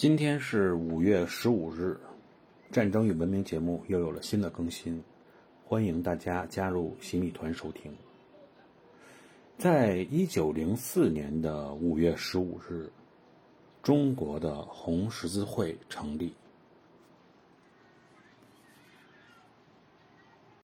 今天是五月十五日，《战争与文明》节目又有了新的更新，欢迎大家加入洗米团收听。在一九零四年的五月十五日，中国的红十字会成立。